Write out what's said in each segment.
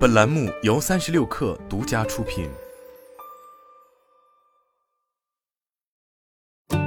本栏目由三十六氪独家出品。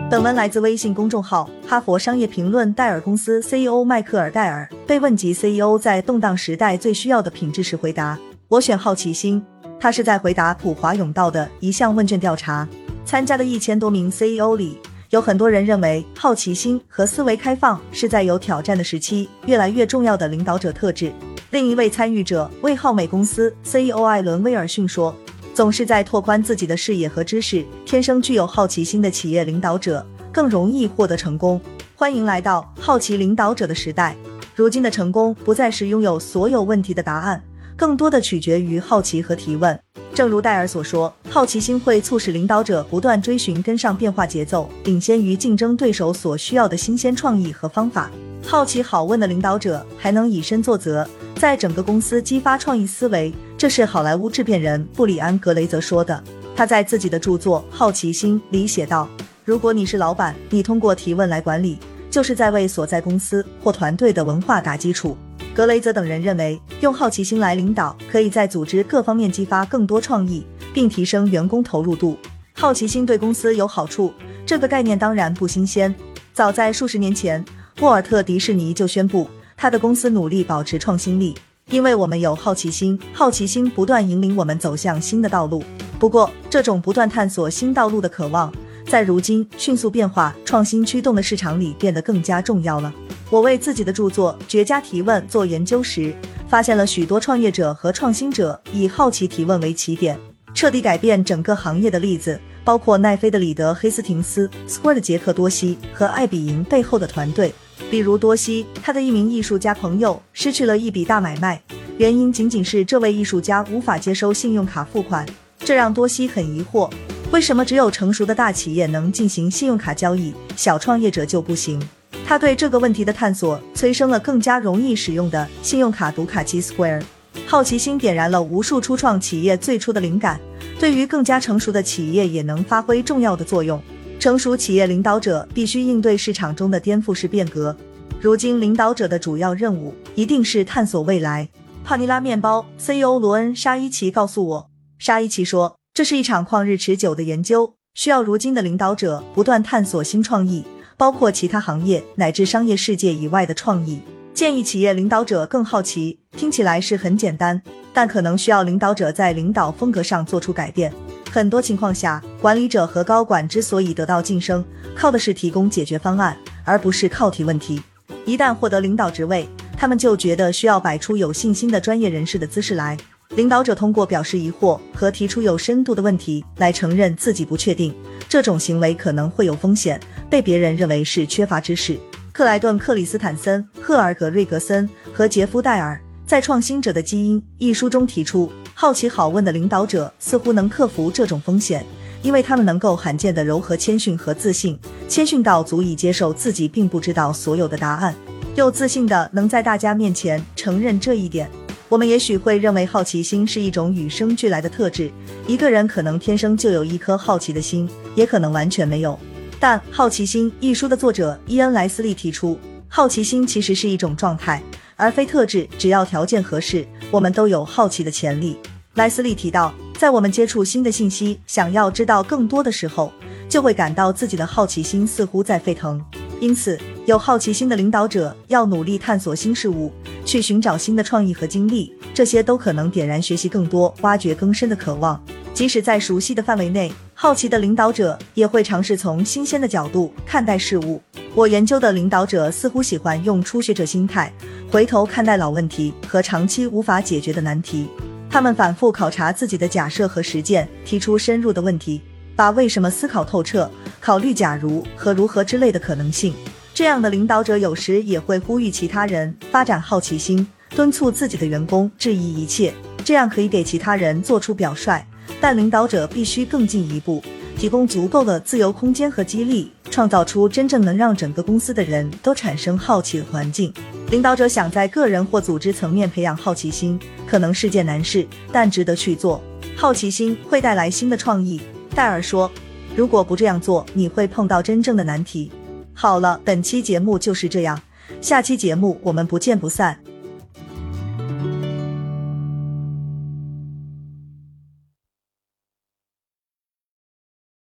本文来自微信公众号《哈佛商业评论》。戴尔公司 CEO 迈克尔·戴尔被问及 CEO 在动荡时代最需要的品质时，回答：“我选好奇心。”他是在回答普华永道的一项问卷调查。参加的一千多名 CEO 里，有很多人认为好奇心和思维开放是在有挑战的时期越来越重要的领导者特质。另一位参与者为浩美公司 CEO 艾伦·威尔逊说：“总是在拓宽自己的视野和知识，天生具有好奇心的企业领导者更容易获得成功。”欢迎来到好奇领导者的时代。如今的成功不再是拥有所有问题的答案，更多的取决于好奇和提问。正如戴尔所说，好奇心会促使领导者不断追寻跟上变化节奏，领先于竞争对手所需要的新鲜创意和方法。好奇好问的领导者还能以身作则。在整个公司激发创意思维，这是好莱坞制片人布里安·格雷泽说的。他在自己的著作《好奇心》里写道：“如果你是老板，你通过提问来管理，就是在为所在公司或团队的文化打基础。”格雷泽等人认为，用好奇心来领导，可以在组织各方面激发更多创意，并提升员工投入度。好奇心对公司有好处，这个概念当然不新鲜。早在数十年前，沃尔特·迪士尼就宣布。他的公司努力保持创新力，因为我们有好奇心，好奇心不断引领我们走向新的道路。不过，这种不断探索新道路的渴望，在如今迅速变化、创新驱动的市场里变得更加重要了。我为自己的著作《绝佳提问》做研究时，发现了许多创业者和创新者以好奇提问为起点，彻底改变整个行业的例子，包括奈飞的里德·黑斯廷斯、Square 的杰克·多西和艾比营背后的团队。比如多西，他的一名艺术家朋友失去了一笔大买卖，原因仅仅是这位艺术家无法接收信用卡付款，这让多西很疑惑，为什么只有成熟的大企业能进行信用卡交易，小创业者就不行？他对这个问题的探索催生了更加容易使用的信用卡读卡机 Square。好奇心点燃了无数初创企业最初的灵感，对于更加成熟的企业也能发挥重要的作用。成熟企业领导者必须应对市场中的颠覆式变革。如今，领导者的主要任务一定是探索未来。帕尼拉面包 CEO 罗恩·沙伊奇告诉我，沙伊奇说，这是一场旷日持久的研究，需要如今的领导者不断探索新创意，包括其他行业乃至商业世界以外的创意。建议企业领导者更好奇，听起来是很简单，但可能需要领导者在领导风格上做出改变。很多情况下，管理者和高管之所以得到晋升，靠的是提供解决方案，而不是靠提问题。一旦获得领导职位，他们就觉得需要摆出有信心的专业人士的姿势来。领导者通过表示疑惑和提出有深度的问题来承认自己不确定，这种行为可能会有风险，被别人认为是缺乏知识。克莱顿·克里斯坦森、赫尔·格瑞格森和杰夫·戴尔在《创新者的基因》一书中提出。好奇好问的领导者似乎能克服这种风险，因为他们能够罕见的柔和、谦逊和自信，谦逊到足以接受自己并不知道所有的答案，又自信的能在大家面前承认这一点。我们也许会认为好奇心是一种与生俱来的特质，一个人可能天生就有一颗好奇的心，也可能完全没有。但《好奇心》一书的作者伊恩·莱斯利提出，好奇心其实是一种状态。而非特质，只要条件合适，我们都有好奇的潜力。莱斯利提到，在我们接触新的信息，想要知道更多的时候，就会感到自己的好奇心似乎在沸腾。因此，有好奇心的领导者要努力探索新事物，去寻找新的创意和经历，这些都可能点燃学习更多、挖掘更深的渴望。即使在熟悉的范围内，好奇的领导者也会尝试从新鲜的角度看待事物。我研究的领导者似乎喜欢用初学者心态。回头看待老问题和长期无法解决的难题，他们反复考察自己的假设和实践，提出深入的问题，把为什么思考透彻，考虑假如和如何之类的可能性。这样的领导者有时也会呼吁其他人发展好奇心，敦促自己的员工质疑一切，这样可以给其他人做出表率。但领导者必须更进一步，提供足够的自由空间和激励，创造出真正能让整个公司的人都产生好奇的环境。领导者想在个人或组织层面培养好奇心，可能是件难事，但值得去做。好奇心会带来新的创意，戴尔说。如果不这样做，你会碰到真正的难题。好了，本期节目就是这样，下期节目我们不见不散。